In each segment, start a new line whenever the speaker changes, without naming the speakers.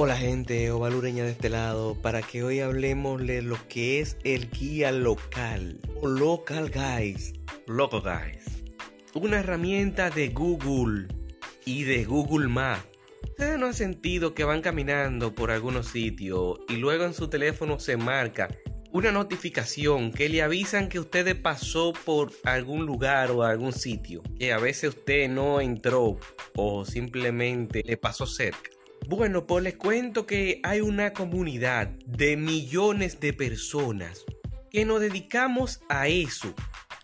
Hola gente ovalureña de este lado, para que hoy hablemos de lo que es el guía local o local guys, local guys, una herramienta de Google y de Google Maps. Ustedes no han sentido que van caminando por algunos sitios y luego en su teléfono se marca una notificación que le avisan que usted pasó por algún lugar o algún sitio, que a veces usted no entró o simplemente le pasó cerca. Bueno, pues les cuento que hay una comunidad de millones de personas que nos dedicamos a eso,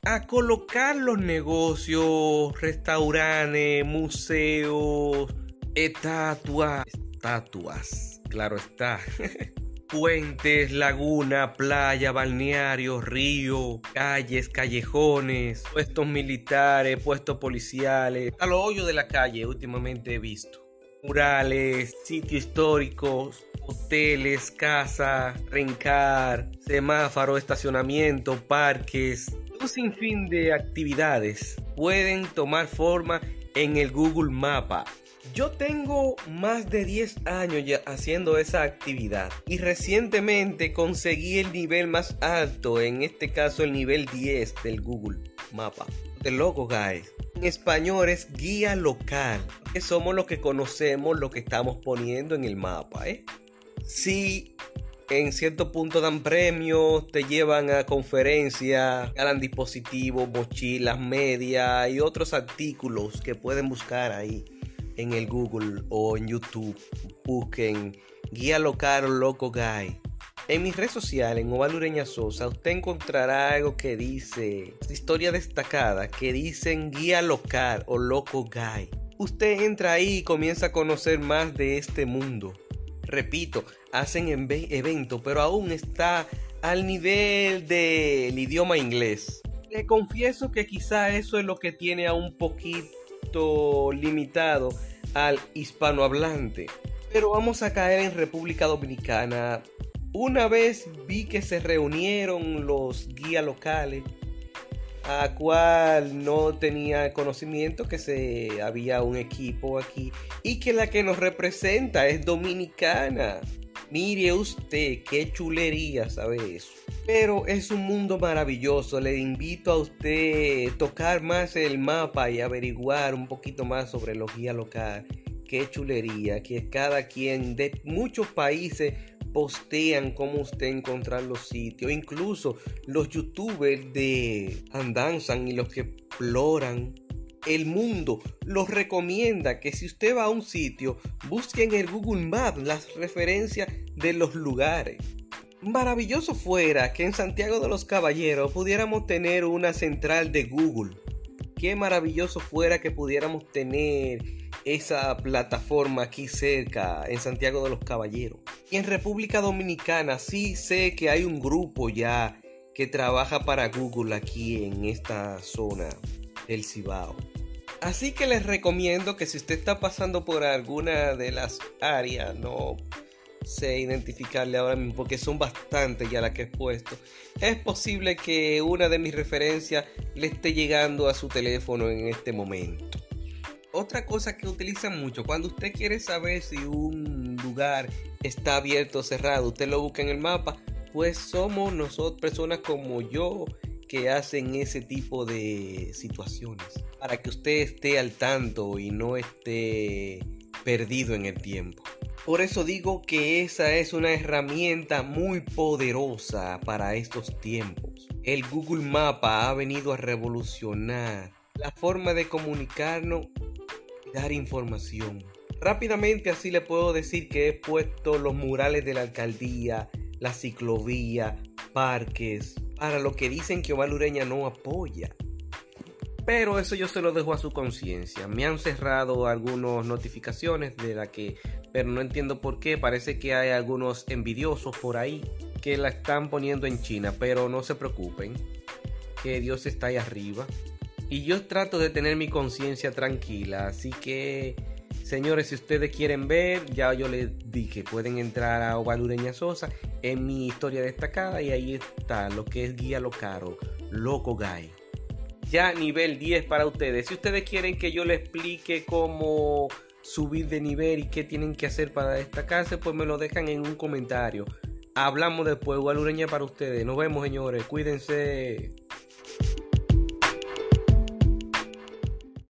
a colocar los negocios, restaurantes, museos, estatuas, estatuas, claro está. Puentes, laguna, playa, balneario, río, calles, callejones, puestos militares, puestos policiales, a lo hoyo de la calle últimamente he visto murales, sitios históricos, hoteles, casa, rencar, semáforo, estacionamiento, parques, un sinfín de actividades pueden tomar forma en el Google Mapa. Yo tengo más de 10 años ya haciendo esa actividad y recientemente conseguí el nivel más alto, en este caso el nivel 10 del Google Mapa. De loco, guys en español es guía local, que somos los que conocemos lo que estamos poniendo en el mapa. ¿eh? Si en cierto punto dan premios, te llevan a conferencias, ganan dispositivos, mochilas, media y otros artículos que pueden buscar ahí en el Google o en YouTube. Busquen guía local loco guy. En mis redes sociales, en Ovalureña Sosa, usted encontrará algo que dice historia destacada, que dicen guía local o loco guy. Usted entra ahí y comienza a conocer más de este mundo. Repito, hacen eventos, pero aún está al nivel del idioma inglés. Le confieso que quizá eso es lo que tiene a un poquito limitado al hispanohablante. Pero vamos a caer en República Dominicana una vez vi que se reunieron los guías locales, a cual no tenía conocimiento que se había un equipo aquí y que la que nos representa es dominicana. Mire usted qué chulería sabe eso. Pero es un mundo maravilloso. Le invito a usted a tocar más el mapa y averiguar un poquito más sobre los guías locales. Qué chulería, que cada quien de muchos países postean cómo usted encontrar los sitios. Incluso los youtubers de andanzan y los que exploran el mundo los recomienda que si usted va a un sitio, busque en el Google Maps las referencias de los lugares. Maravilloso fuera que en Santiago de los Caballeros pudiéramos tener una central de Google. Qué maravilloso fuera que pudiéramos tener esa plataforma aquí cerca, en Santiago de los Caballeros. Y en República Dominicana sí sé que hay un grupo ya que trabaja para Google aquí en esta zona del Cibao. Así que les recomiendo que si usted está pasando por alguna de las áreas, no sé identificarle ahora mismo porque son bastantes ya las que he puesto. Es posible que una de mis referencias le esté llegando a su teléfono en este momento otra cosa que utilizan mucho, cuando usted quiere saber si un lugar está abierto o cerrado, usted lo busca en el mapa, pues somos nosotros personas como yo que hacen ese tipo de situaciones para que usted esté al tanto y no esté perdido en el tiempo. Por eso digo que esa es una herramienta muy poderosa para estos tiempos. El Google Mapa ha venido a revolucionar la forma de comunicarnos dar información. Rápidamente así le puedo decir que he puesto los murales de la alcaldía, la ciclovía, parques, para lo que dicen que Omar Ureña no apoya. Pero eso yo se lo dejo a su conciencia. Me han cerrado algunas notificaciones de la que, pero no entiendo por qué. Parece que hay algunos envidiosos por ahí que la están poniendo en China, pero no se preocupen, que Dios está ahí arriba. Y yo trato de tener mi conciencia tranquila. Así que, señores, si ustedes quieren ver, ya yo les dije, pueden entrar a Ovalureña Sosa en mi historia destacada y ahí está lo que es Guía Locaro, Loco Guy. Ya nivel 10 para ustedes. Si ustedes quieren que yo les explique cómo subir de nivel y qué tienen que hacer para destacarse, pues me lo dejan en un comentario. Hablamos después, Gualureña para ustedes. Nos vemos, señores. Cuídense.